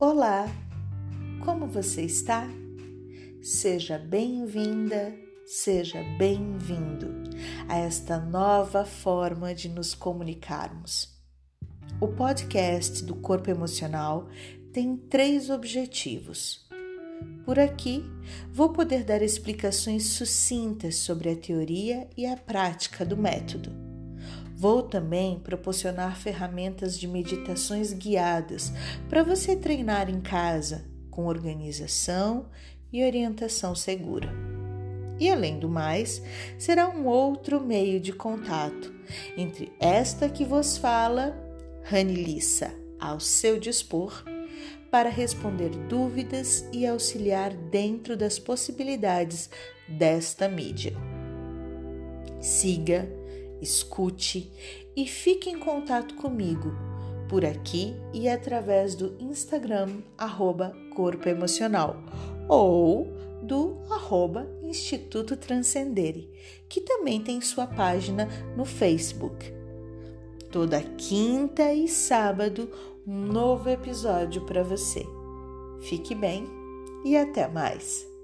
Olá, como você está? Seja bem-vinda, seja bem-vindo a esta nova forma de nos comunicarmos. O podcast do Corpo Emocional tem três objetivos. Por aqui, vou poder dar explicações sucintas sobre a teoria e a prática do método Vou também proporcionar ferramentas de meditações guiadas para você treinar em casa, com organização e orientação segura. E além do mais, será um outro meio de contato entre esta que vos fala, Ranilissa, ao seu dispor, para responder dúvidas e auxiliar dentro das possibilidades desta mídia. Siga escute e fique em contato comigo por aqui e através do Instagram arroba Corpo Emocional ou do arroba Instituto Transcendere, que também tem sua página no Facebook. Toda quinta e sábado, um novo episódio para você. Fique bem e até mais!